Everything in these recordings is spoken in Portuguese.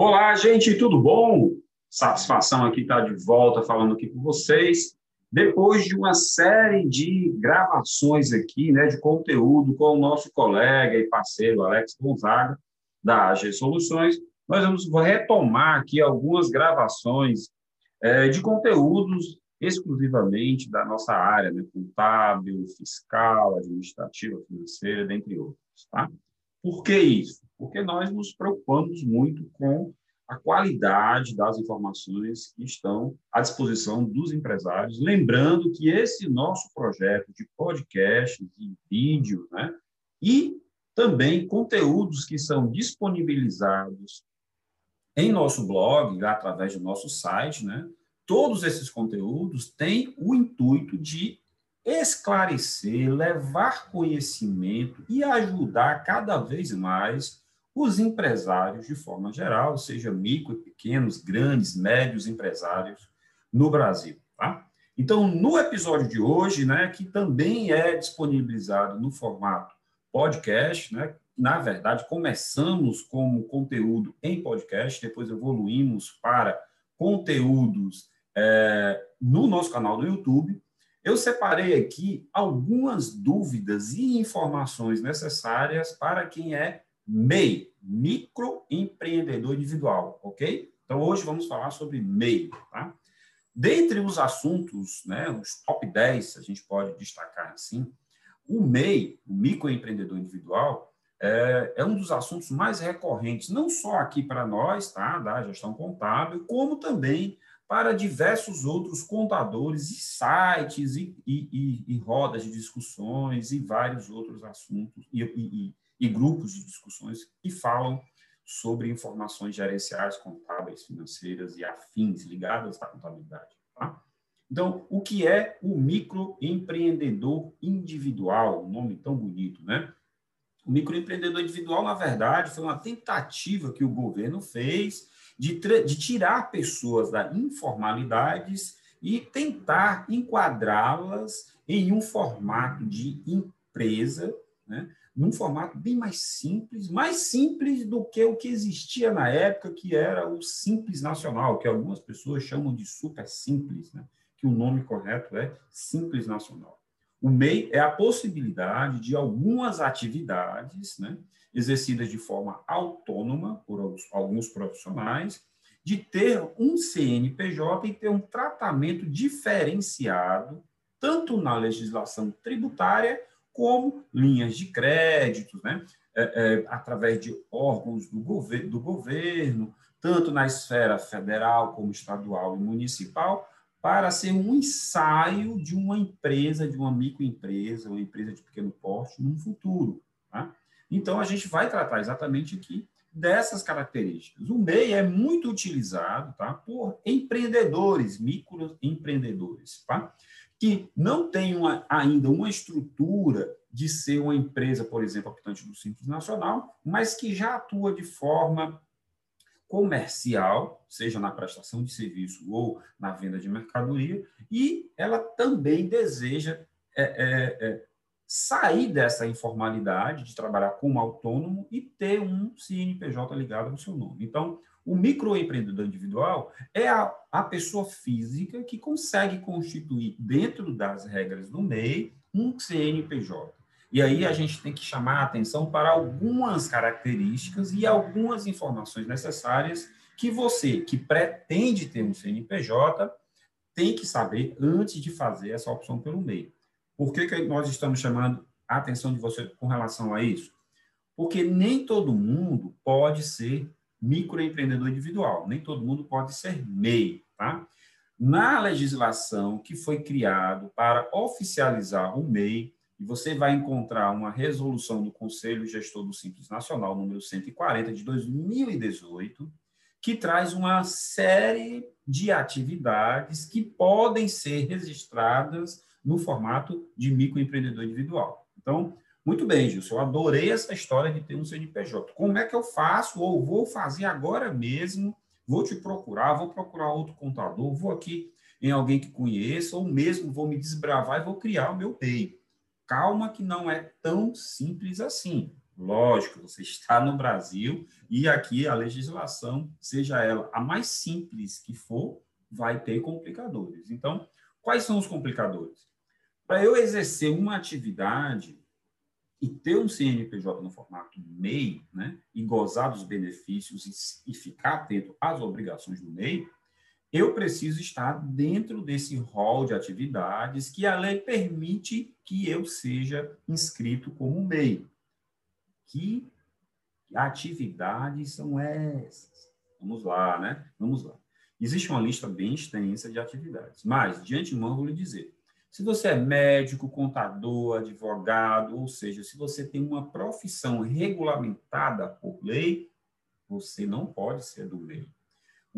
Olá, gente, tudo bom? Satisfação aqui estar de volta falando aqui com vocês. Depois de uma série de gravações aqui, né, de conteúdo com o nosso colega e parceiro Alex Gonzaga, da AG Soluções, nós vamos retomar aqui algumas gravações é, de conteúdos exclusivamente da nossa área, né, contábil, fiscal, administrativa, financeira, dentre outros. Tá? Por que isso? Porque nós nos preocupamos muito com a qualidade das informações que estão à disposição dos empresários. Lembrando que esse nosso projeto de podcast, de vídeo, né, e também conteúdos que são disponibilizados em nosso blog, através do nosso site, né, todos esses conteúdos têm o intuito de esclarecer, levar conhecimento e ajudar cada vez mais os empresários de forma geral, seja micro, pequenos, grandes, médios empresários no Brasil. Tá? Então, no episódio de hoje, né, que também é disponibilizado no formato podcast, né, na verdade, começamos como conteúdo em podcast, depois evoluímos para conteúdos é, no nosso canal do YouTube. Eu separei aqui algumas dúvidas e informações necessárias para quem é MEI, microempreendedor individual, ok? Então, hoje vamos falar sobre MEI, tá? Dentre os assuntos, né, os top 10, a gente pode destacar assim, o MEI, o microempreendedor individual, é, é, um dos assuntos mais recorrentes, não só aqui para nós, tá, da gestão contábil, como também para diversos outros contadores e sites e, e, e, e rodas de discussões e vários outros assuntos e, grupos de discussões que falam sobre informações gerenciais, contábeis, financeiras e afins ligadas à contabilidade. Tá? Então, o que é o microempreendedor individual? Um nome tão bonito, né? O microempreendedor individual, na verdade, foi uma tentativa que o governo fez de, de tirar pessoas da informalidades e tentar enquadrá-las em um formato de empresa, né? num formato bem mais simples, mais simples do que o que existia na época, que era o Simples Nacional, que algumas pessoas chamam de super simples, né? que o nome correto é Simples Nacional. O MEI é a possibilidade de algumas atividades né, exercidas de forma autônoma por alguns profissionais, de ter um CNPJ e ter um tratamento diferenciado, tanto na legislação tributária como linhas de crédito, né? É, é, através de órgãos do, gover do governo, tanto na esfera federal como estadual e municipal, para ser um ensaio de uma empresa, de uma microempresa, uma empresa de pequeno porte, no futuro. Tá? Então, a gente vai tratar exatamente aqui dessas características. O MEI é muito utilizado tá, por empreendedores, microempreendedores. Tá? que não tem uma, ainda uma estrutura de ser uma empresa, por exemplo, habitante do Simples Nacional, mas que já atua de forma comercial, seja na prestação de serviço ou na venda de mercadoria, e ela também deseja é, é, é, sair dessa informalidade de trabalhar como autônomo e ter um CNPJ ligado ao seu nome. Então, o microempreendedor individual é a, a pessoa física que consegue constituir, dentro das regras do MEI, um CNPJ. E aí a gente tem que chamar a atenção para algumas características e algumas informações necessárias que você, que pretende ter um CNPJ, tem que saber antes de fazer essa opção pelo MEI. Por que, que nós estamos chamando a atenção de você com relação a isso? Porque nem todo mundo pode ser microempreendedor individual. Nem todo mundo pode ser MEI, tá? Na legislação que foi criado para oficializar o MEI, e você vai encontrar uma resolução do Conselho Gestor do Simples Nacional, número 140, de 2018, que traz uma série de atividades que podem ser registradas no formato de microempreendedor individual. Então, muito bem, Gilson, eu adorei essa história de ter um CNPJ. Como é que eu faço? Ou vou fazer agora mesmo? Vou te procurar, vou procurar outro contador, vou aqui em alguém que conheça, ou mesmo vou me desbravar e vou criar o meu MEI. Calma que não é tão simples assim. Lógico, você está no Brasil e aqui a legislação, seja ela a mais simples que for, vai ter complicadores. Então, quais são os complicadores? Para eu exercer uma atividade e ter um CNPJ no formato MEI, né, e gozar dos benefícios e, e ficar atento às obrigações do MEI, eu preciso estar dentro desse rol de atividades que a lei permite que eu seja inscrito como MEI. Que atividades são essas? Vamos lá, né? Vamos lá. Existe uma lista bem extensa de atividades, mas, de antemão, vou lhe dizer, se você é médico, contador, advogado, ou seja, se você tem uma profissão regulamentada por lei, você não pode ser do MEI.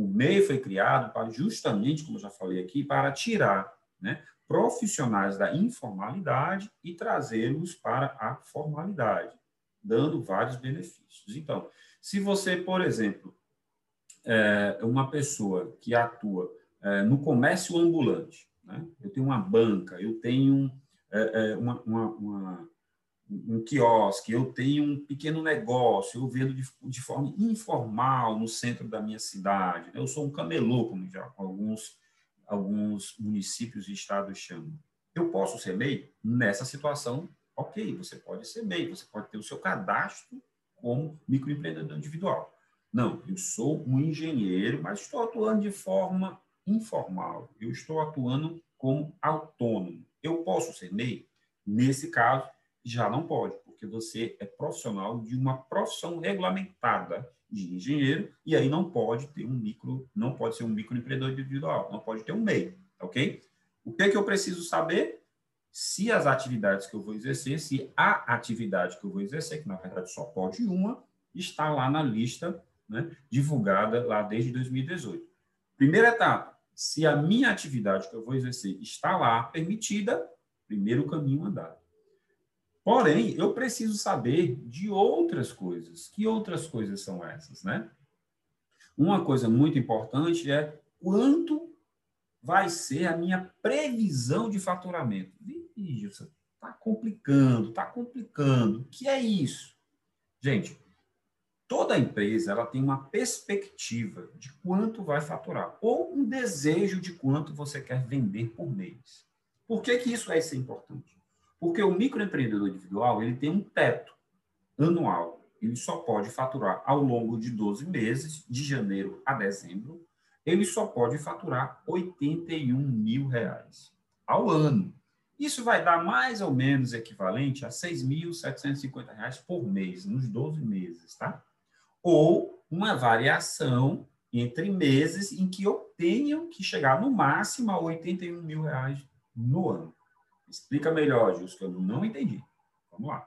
O MEI foi criado para justamente, como eu já falei aqui, para tirar né, profissionais da informalidade e trazê-los para a formalidade, dando vários benefícios. Então, se você, por exemplo, é uma pessoa que atua é, no comércio ambulante, né? eu tenho uma banca, eu tenho é, é uma, uma, uma um quiosque, eu tenho um pequeno negócio, eu vendo de, de forma informal no centro da minha cidade. Né? Eu sou um camelô, como já alguns, alguns municípios e estados chamam. Eu posso ser MEI? Nessa situação, ok, você pode ser MEI, você pode ter o seu cadastro como microempreendedor individual. Não, eu sou um engenheiro, mas estou atuando de forma informal. Eu estou atuando como autônomo. Eu posso ser MEI? Nesse caso, já não pode, porque você é profissional de uma profissão regulamentada de engenheiro e aí não pode ter um micro, não pode ser um microempreendedor individual, não pode ter um MEI, ok? O que é que eu preciso saber? Se as atividades que eu vou exercer, se a atividade que eu vou exercer, que na verdade só pode uma, está lá na lista né, divulgada lá desde 2018. Primeira etapa, se a minha atividade que eu vou exercer está lá permitida, primeiro caminho andado. Porém, eu preciso saber de outras coisas. Que outras coisas são essas, né? Uma coisa muito importante é quanto vai ser a minha previsão de faturamento. Vixe, está complicando, está complicando. O que é isso? Gente, toda empresa ela tem uma perspectiva de quanto vai faturar ou um desejo de quanto você quer vender por mês. Por que, que isso vai ser importante? Porque o microempreendedor individual ele tem um teto anual. Ele só pode faturar ao longo de 12 meses, de janeiro a dezembro, ele só pode faturar 81 mil reais ao ano. Isso vai dar mais ou menos equivalente a 6.750 reais por mês, nos 12 meses, tá? Ou uma variação entre meses em que eu tenho que chegar no máximo a 81 mil reais no ano. Explica melhor, Gilson, que eu não entendi. Vamos lá.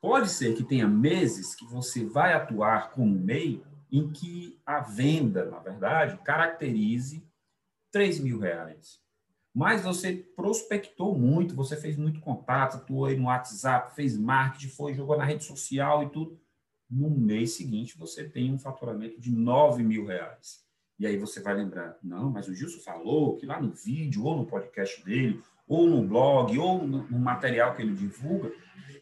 Pode ser que tenha meses que você vai atuar como MEI em que a venda, na verdade, caracterize 3 mil reais. Mas você prospectou muito, você fez muito contato, atuou aí no WhatsApp, fez marketing, foi, jogou na rede social e tudo. No mês seguinte, você tem um faturamento de 9 mil reais. E aí você vai lembrar, não, mas o Gilson falou que lá no vídeo, ou no podcast dele, ou no blog, ou no material que ele divulga,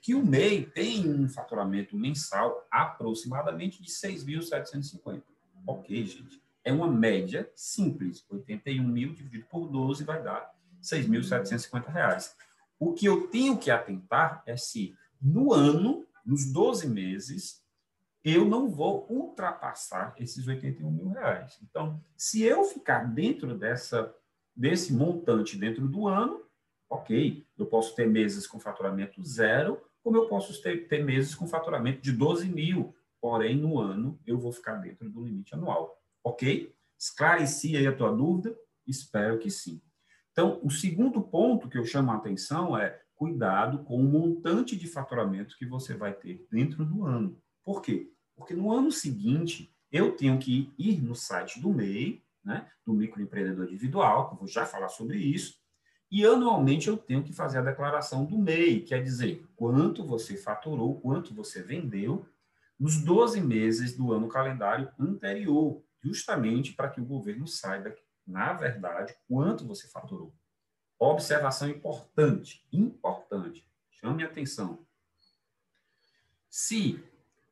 que o MEI tem um faturamento mensal aproximadamente de 6.750. Ok, gente. É uma média simples. 81 mil dividido por 12 vai dar 6.750 reais. O que eu tenho que atentar é se no ano, nos 12 meses, eu não vou ultrapassar esses 81 mil reais. Então, se eu ficar dentro dessa, desse montante dentro do ano, Ok, eu posso ter meses com faturamento zero, como eu posso ter, ter meses com faturamento de 12 mil, porém no ano eu vou ficar dentro do limite anual. Ok? Esclareci aí a tua dúvida? Espero que sim. Então, o segundo ponto que eu chamo a atenção é cuidado com o montante de faturamento que você vai ter dentro do ano. Por quê? Porque no ano seguinte, eu tenho que ir no site do MEI, né, do microempreendedor individual, que eu vou já falar sobre isso, e anualmente eu tenho que fazer a declaração do MEI, quer dizer, quanto você faturou, quanto você vendeu nos 12 meses do ano calendário anterior, justamente para que o governo saiba, na verdade, quanto você faturou. Observação importante, importante, chame atenção. Se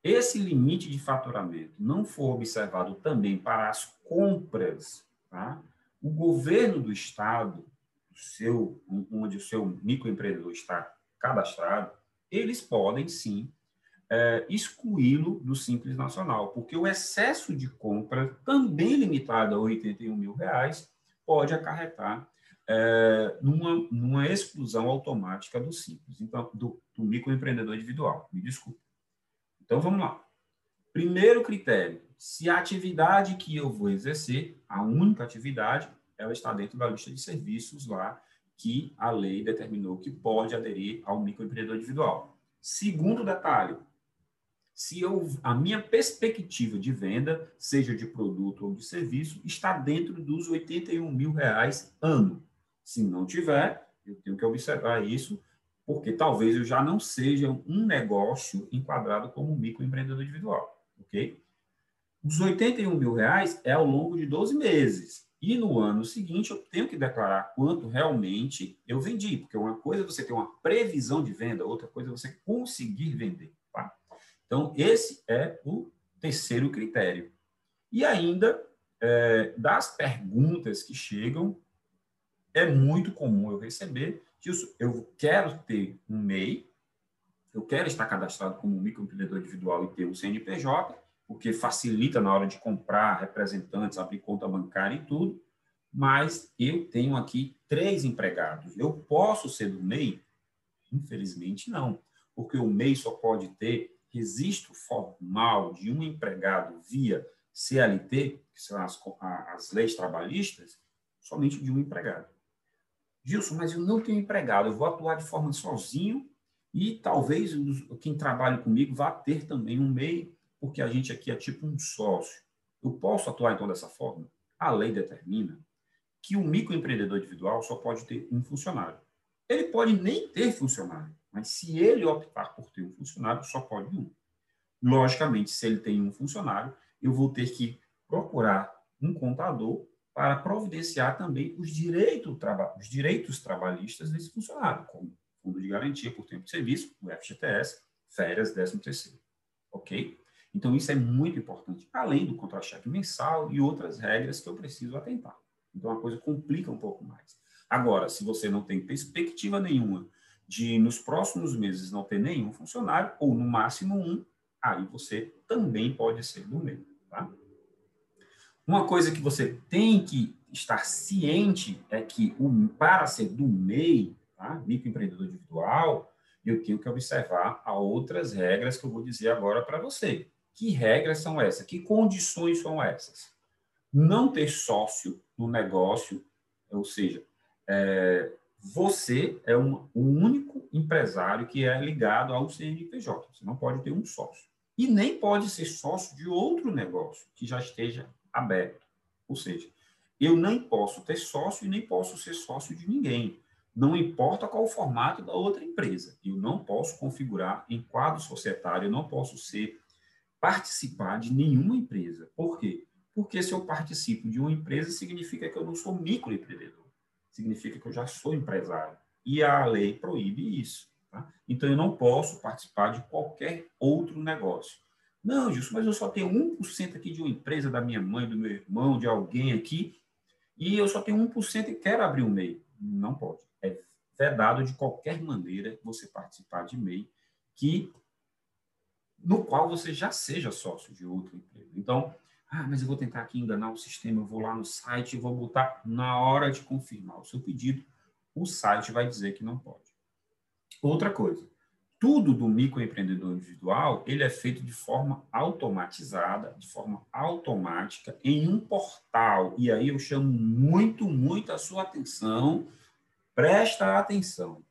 esse limite de faturamento não for observado também para as compras, tá? o governo do estado, seu, onde o seu microempreendedor está cadastrado, eles podem sim é, excluí-lo do Simples Nacional, porque o excesso de compra, também limitado a 81 mil reais, pode acarretar é, numa, numa exclusão automática do Simples, então, do, do microempreendedor individual. Me desculpe. Então, vamos lá. Primeiro critério, se a atividade que eu vou exercer, a única atividade, ela está dentro da lista de serviços lá que a lei determinou que pode aderir ao microempreendedor individual. Segundo detalhe, se eu, a minha perspectiva de venda, seja de produto ou de serviço, está dentro dos 81 mil reais ano. Se não tiver, eu tenho que observar isso, porque talvez eu já não seja um negócio enquadrado como microempreendedor individual, ok? Os 81 mil reais é ao longo de 12 meses. E no ano seguinte eu tenho que declarar quanto realmente eu vendi, porque uma coisa é você ter uma previsão de venda, outra coisa é você conseguir vender. Tá? Então, esse é o terceiro critério. E ainda, é, das perguntas que chegam, é muito comum eu receber isso. Eu quero ter um MEI, eu quero estar cadastrado como microempreendedor individual e ter um CNPJ, porque facilita na hora de comprar representantes, abrir conta bancária e tudo, mas eu tenho aqui três empregados. Eu posso ser do MEI? Infelizmente, não, porque o MEI só pode ter registro formal de um empregado via CLT, que são as, as leis trabalhistas, somente de um empregado. Gilson, mas eu não tenho empregado, eu vou atuar de forma sozinho e talvez quem trabalha comigo vá ter também um MEI porque a gente aqui é tipo um sócio. Eu posso atuar então dessa forma? A lei determina que o microempreendedor individual só pode ter um funcionário. Ele pode nem ter funcionário, mas se ele optar por ter um funcionário, só pode um. Logicamente, se ele tem um funcionário, eu vou ter que procurar um contador para providenciar também os, direito, os direitos trabalhistas desse funcionário, como fundo de garantia por tempo de serviço, o FGTS, férias, 13 terceiro. Ok? Então, isso é muito importante, além do contra-cheque mensal e outras regras que eu preciso atentar. Então, a coisa complica um pouco mais. Agora, se você não tem perspectiva nenhuma de, nos próximos meses, não ter nenhum funcionário, ou no máximo um, aí você também pode ser do meio. Tá? Uma coisa que você tem que estar ciente é que, para ser do MEI, tá? microempreendedor individual, eu tenho que observar a outras regras que eu vou dizer agora para você. Que regras são essas? Que condições são essas? Não ter sócio no negócio, ou seja, é, você é um, único empresário que é ligado ao CNPJ. Você não pode ter um sócio. E nem pode ser sócio de outro negócio que já esteja aberto. Ou seja, eu nem posso ter sócio e nem posso ser sócio de ninguém. Não importa qual o formato da outra empresa. Eu não posso configurar em quadro societário, eu não posso ser participar de nenhuma empresa. Por quê? Porque se eu participo de uma empresa, significa que eu não sou microempreendedor. Significa que eu já sou empresário. E a lei proíbe isso. Tá? Então, eu não posso participar de qualquer outro negócio. Não, Gilson, mas eu só tenho 1% aqui de uma empresa da minha mãe, do meu irmão, de alguém aqui, e eu só tenho 1% e quero abrir um MEI. Não pode. É vedado de qualquer maneira você participar de MEI que no qual você já seja sócio de outra empresa. Então, ah, mas eu vou tentar aqui enganar o sistema, eu vou lá no site e vou botar na hora de confirmar o seu pedido, o site vai dizer que não pode. Outra coisa, tudo do microempreendedor individual, ele é feito de forma automatizada, de forma automática, em um portal. E aí eu chamo muito, muito a sua atenção, presta atenção.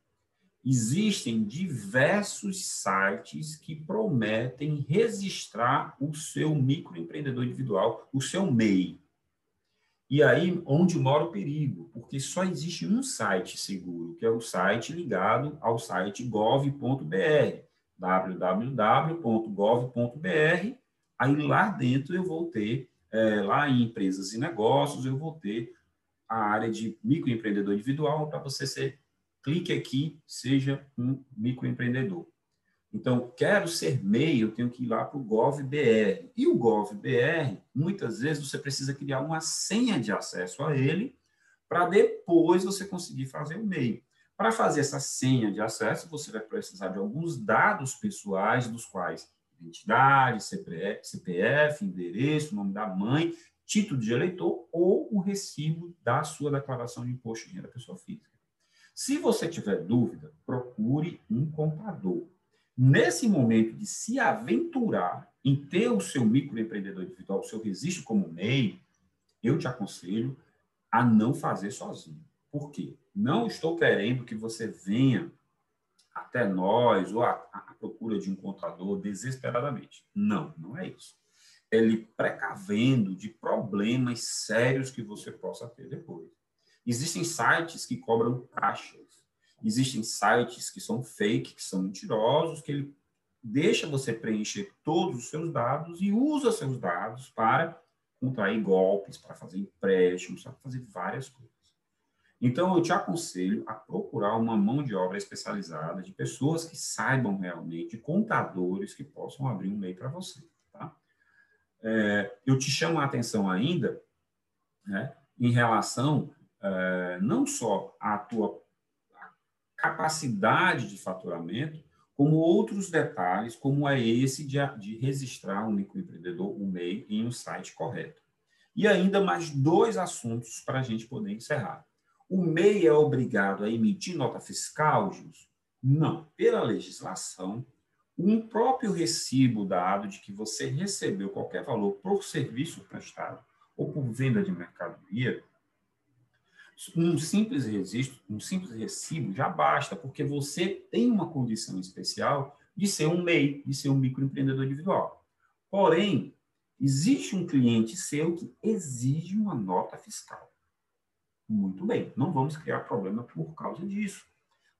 Existem diversos sites que prometem registrar o seu microempreendedor individual, o seu MEI. E aí onde mora o perigo, porque só existe um site seguro, que é o site ligado ao site gov.br, www.gov.br. Aí lá dentro eu vou ter, é, lá em empresas e negócios, eu vou ter a área de microempreendedor individual para você ser clique aqui, seja um microempreendedor. Então, quero ser MEI, eu tenho que ir lá para o GovBR. E o GovBR, muitas vezes, você precisa criar uma senha de acesso a ele para depois você conseguir fazer o MEI. Para fazer essa senha de acesso, você vai precisar de alguns dados pessoais, dos quais identidade, CPF, endereço, nome da mãe, título de eleitor ou o recibo da sua declaração de imposto de renda pessoa física. Se você tiver dúvida, procure um contador. Nesse momento de se aventurar em ter o seu microempreendedor individual, o seu registro como MEI, eu te aconselho a não fazer sozinho. Por quê? Não estou querendo que você venha até nós ou à, procura de um contador desesperadamente. Não, não é isso. É lhe precavendo de problemas sérios que você possa ter depois. Existem sites que cobram taxas. Existem sites que são fake, que são mentirosos, que ele deixa você preencher todos os seus dados e usa seus dados para contrair golpes, para fazer empréstimos, para fazer várias coisas. Então, eu te aconselho a procurar uma mão de obra especializada de pessoas que saibam realmente, contadores que possam abrir um MEI para você. Tá? É, eu te chamo a atenção ainda né, em relação não só à tua capacidade de faturamento, como outros detalhes, como é esse de, de registrar um microempreendedor, um MEI, em um site correto. E ainda mais dois assuntos para a gente poder encerrar. O MEI é obrigado a emitir nota fiscal, Gilson? Não. Pela legislação, um próprio recibo dado de que você recebeu qualquer valor por serviço prestado ou por venda de mercadoria um simples registro, um simples recibo já basta, porque você tem uma condição especial de ser um MEI, de ser um microempreendedor individual. Porém, existe um cliente seu que exige uma nota fiscal. Muito bem, não vamos criar problema por causa disso.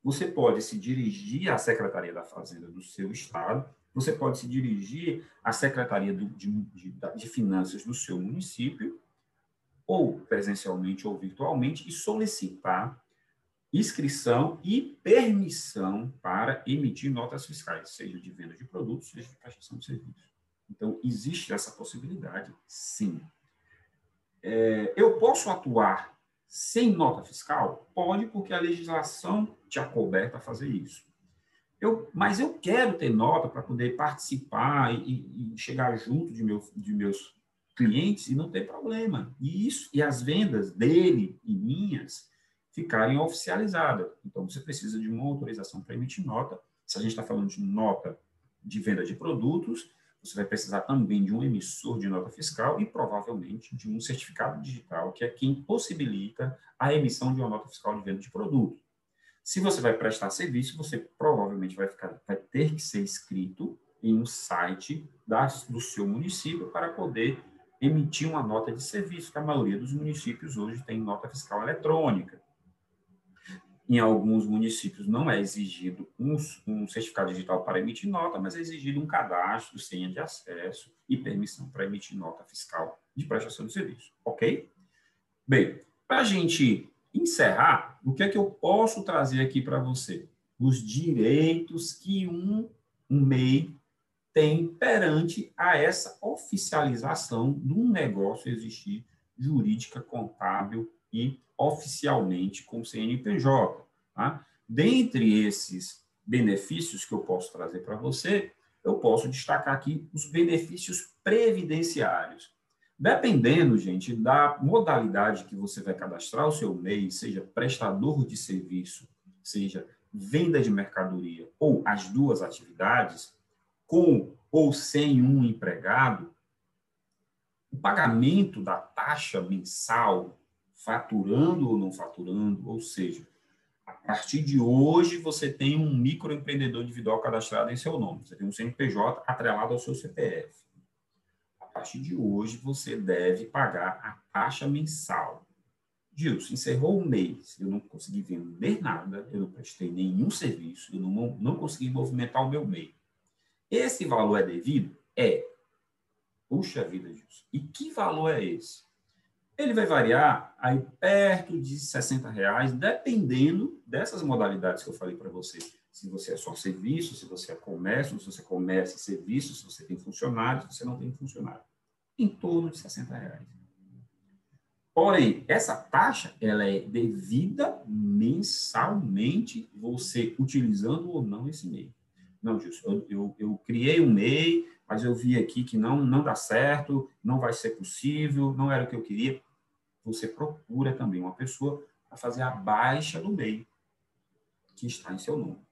Você pode se dirigir à Secretaria da Fazenda do seu estado, você pode se dirigir à Secretaria de, de, de Finanças do seu município ou presencialmente ou virtualmente, e solicitar inscrição e permissão para emitir notas fiscais, seja de venda de produtos, seja de prestação de serviços. Então, existe essa possibilidade, sim. É, eu posso atuar sem nota fiscal? Pode, porque a legislação te acoberta a fazer isso. Eu, mas eu quero ter nota para poder participar e, e, chegar junto de, meu, de meus clientes e não tem problema. E isso e as vendas dele e minhas ficarem oficializadas. Então você precisa de uma autorização para emitir nota. Se a gente está falando de nota de venda de produtos, você vai precisar também de um emissor de nota fiscal e provavelmente de um certificado digital, que é quem possibilita a emissão de uma nota fiscal de venda de produto. Se você vai prestar serviço, você provavelmente vai, ficar, vai ter que ser inscrito em um site da, do seu município para poder emitir uma nota de serviço, que a maioria dos municípios hoje tem nota fiscal eletrônica. Em alguns municípios não é exigido um, um, certificado digital para emitir nota, mas é exigido um cadastro, senha de acesso e permissão para emitir nota fiscal de prestação de serviço. Ok? Bem, para a gente encerrar, o que é que eu posso trazer aqui para você? Os direitos que um, um MEI tem perante a essa oficialização de um negócio existir jurídica, contábil e oficialmente com CNPJ. Tá? Dentre esses benefícios que eu posso trazer para você, eu posso destacar aqui os benefícios previdenciários. Dependendo, gente, da modalidade que você vai cadastrar o seu MEI, seja prestador de serviço, seja venda de mercadoria ou as duas atividades, com ou sem um empregado, o pagamento da taxa mensal, faturando ou não faturando, ou seja, a partir de hoje você tem um microempreendedor individual cadastrado em seu nome, você tem um CNPJ atrelado ao seu CPF. A partir de hoje você deve pagar a taxa mensal. Gilson, encerrou o mês, eu não consegui vender nada, eu não prestei nenhum serviço, eu não, não consegui movimentar o meu MEI. Esse valor é devido? É. Puxa vida, Gilson. E que valor é esse? Ele vai variar aí perto de 60 reais, dependendo dessas modalidades que eu falei para você. se você é só serviço, se você é comércio, se você é comércio e serviço, se você tem funcionário, se você não tem funcionário. Em torno de 60 reais. Porém, essa taxa ela é devida mensalmente, você utilizando ou não esse MEI. Não, Gilson, eu, eu, eu, criei um MEI, mas eu vi aqui que não, não dá certo, não vai ser possível, não era o que eu queria. Você procura também uma pessoa para fazer a baixa do MEI que está em seu nome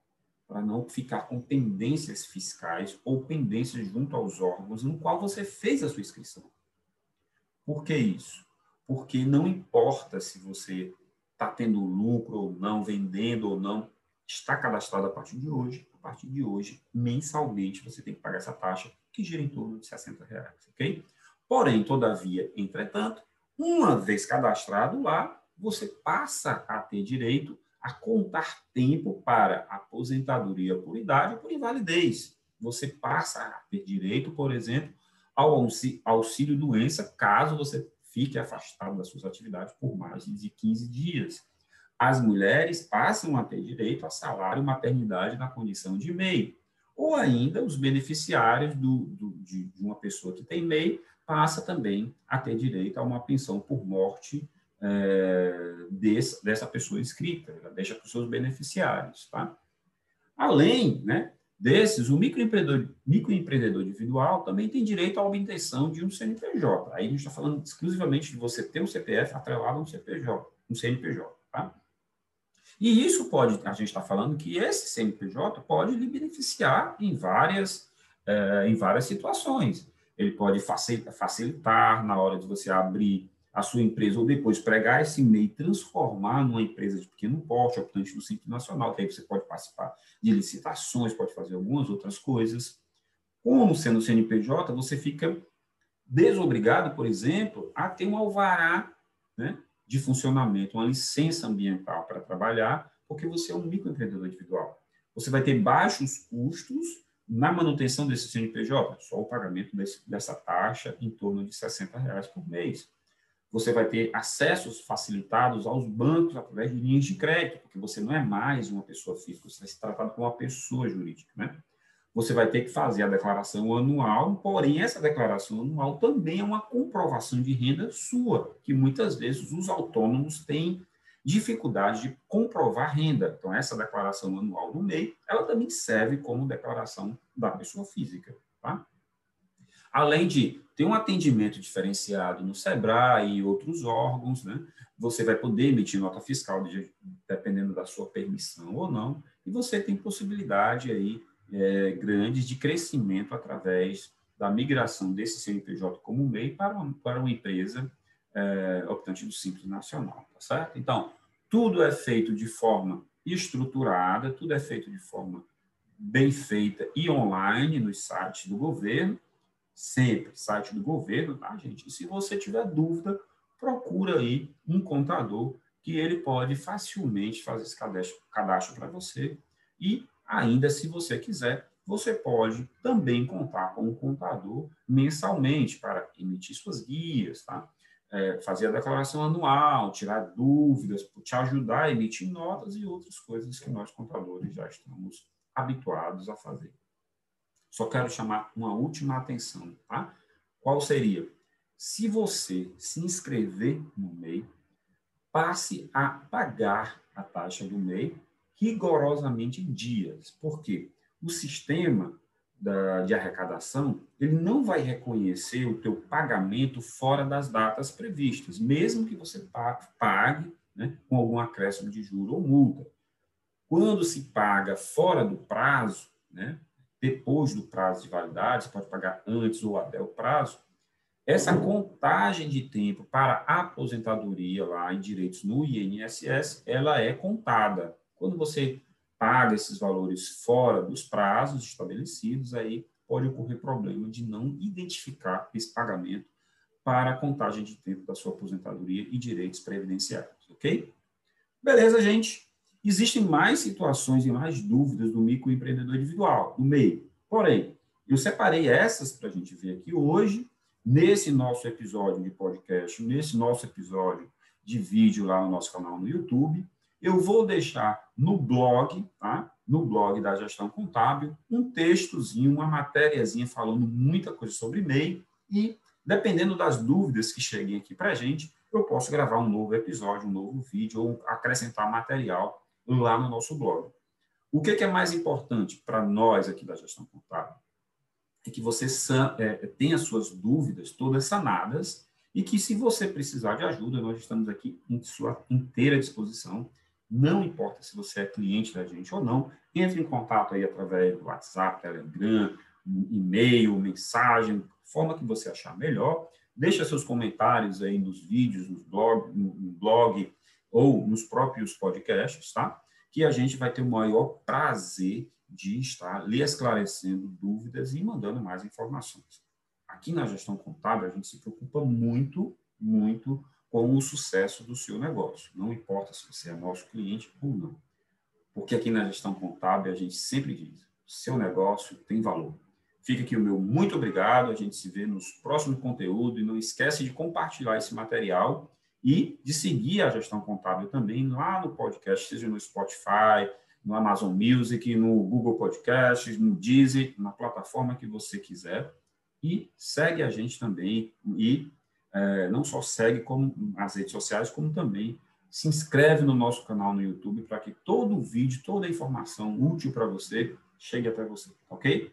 para não ficar com pendências fiscais ou pendências junto aos órgãos no qual você fez a sua inscrição. Por que isso? Porque não importa se você está tendo lucro ou não, vendendo ou não, está cadastrado a partir de hoje. Partir de hoje, mensalmente, você tem que pagar essa taxa, que gira em torno de 60 reais, ok? Porém, todavia, entretanto, uma vez cadastrado lá, você passa a ter direito a contar tempo para aposentadoria por idade ou por invalidez. Você passa a ter direito, por exemplo, ao auxílio-doença, caso você fique afastado das suas atividades por mais de 15 dias. As mulheres passam a ter direito a salário maternidade na condição de MEI. Ou ainda, os beneficiários do, do, de, de uma pessoa que tem MEI passa também a ter direito a uma pensão por morte é, desse, dessa pessoa inscrita, ela deixa para os seus beneficiários. Tá? Além né, desses, o microempreendedor, microempreendedor individual também tem direito à obtenção de um CNPJ. Aí a gente está falando exclusivamente de você ter um CPF atrelado a um CPJ, um CNPJ. Tá? E isso pode, a gente está falando que esse CNPJ pode lhe beneficiar em várias, é, em várias situações. Ele pode facilitar na hora de você abrir a sua empresa, ou depois pregar esse MEI e transformar numa empresa de pequeno porte, optante do Simples Nacional, que aí você pode participar de licitações, pode fazer algumas outras coisas. Como sendo CNPJ, você fica desobrigado, por exemplo, a ter um alvará né, de funcionamento, uma licença ambiental para trabalhar, porque você é um microempreendedor individual. Você vai ter baixos custos na manutenção desse CNPJ, só o pagamento desse, dessa taxa em torno de 60 reais por mês você vai ter acessos facilitados aos bancos através de linhas de crédito, porque você não é mais uma pessoa física, você vai ser tratado como uma pessoa jurídica, né? Você vai ter que fazer a declaração anual, porém, essa declaração anual também é uma comprovação de renda sua, que muitas vezes os autônomos têm dificuldade de comprovar renda. Então, essa declaração anual do MEI, ela também serve como declaração da pessoa física, tá? Além de ter um atendimento diferenciado no SEBRAE e outros órgãos, né? Você vai poder emitir nota fiscal, de, dependendo da sua permissão ou não, e você tem possibilidade aí é, grandes de crescimento através da migração desse CNPJ como MEI para uma, para uma empresa é, optante do Simples Nacional, tá certo? Então, tudo é feito de forma estruturada, tudo é feito de forma bem feita e online nos sites do governo, sempre, site do governo, tá, gente? E se você tiver dúvida, procura aí um contador que ele pode facilmente fazer esse cadastro, cadastro para você. E ainda, se você quiser, você pode também contar com um contador mensalmente para emitir suas guias, tá? É, fazer a declaração anual, tirar dúvidas, te ajudar a emitir notas e outras coisas que nós contadores já estamos habituados a fazer. Só quero chamar uma última atenção, tá? Qual seria? Se você se inscrever no MEI, passe a pagar a taxa do MEI rigorosamente em dias. Por quê? O sistema da, de arrecadação, ele não vai reconhecer o teu pagamento fora das datas previstas, mesmo que você pague né, com algum acréscimo de juro ou multa. Quando se paga fora do prazo, né, depois do prazo de validade, você pode pagar antes ou até o prazo, essa contagem de tempo para aposentadoria lá em direitos no INSS, ela é contada. Quando você paga esses valores fora dos prazos estabelecidos, aí pode ocorrer problema de não identificar esse pagamento para a contagem de tempo da sua aposentadoria e direitos previdenciários, ok? Beleza, gente? Existem mais situações e mais dúvidas do microempreendedor individual, no meio. Porém, eu separei essas para a gente ver aqui hoje, nesse nosso episódio de podcast, nesse nosso episódio de vídeo lá no nosso canal no YouTube. Eu vou deixar no blog, tá? no blog da gestão contábil, um textozinho, uma matériazinha falando muita coisa sobre MEI e, dependendo das dúvidas que cheguem aqui para a gente, eu posso gravar um novo episódio, um novo vídeo ou acrescentar material lá no nosso blog. O que, é mais importante para nós aqui da gestão contábil? É que você é, tenha suas dúvidas todas sanadas e que, se você precisar de ajuda, nós estamos aqui em sua inteira disposição não importa se você é cliente da gente ou não, entre em contato aí através do WhatsApp, Telegram, e-mail, mensagem, forma que você achar melhor. Deixa seus comentários aí nos vídeos, nos blog, no blog ou nos próprios podcasts, tá? Que a gente vai ter o maior prazer de estar lhe esclarecendo dúvidas e mandando mais informações. Aqui na gestão contábil, a gente se preocupa muito, muito com o sucesso do seu negócio. Não importa se você é nosso cliente ou não. Porque aqui na gestão contábil a gente sempre diz: seu negócio tem valor. Fica aqui o meu muito obrigado. A gente se vê nos próximos conteúdos e não esquece de compartilhar esse material e de seguir a gestão contábil também lá no podcast, seja no Spotify, no Amazon Music, no Google Podcasts, no Deezer, na plataforma que você quiser. E segue a gente também e é, não só segue como as redes sociais, como também se inscreve no nosso canal no YouTube para que todo o vídeo, toda a informação útil para você chegue até você, ok?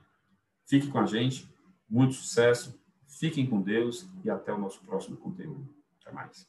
Fique com a gente, muito sucesso, fiquem com Deus e até o nosso próximo conteúdo. Até mais.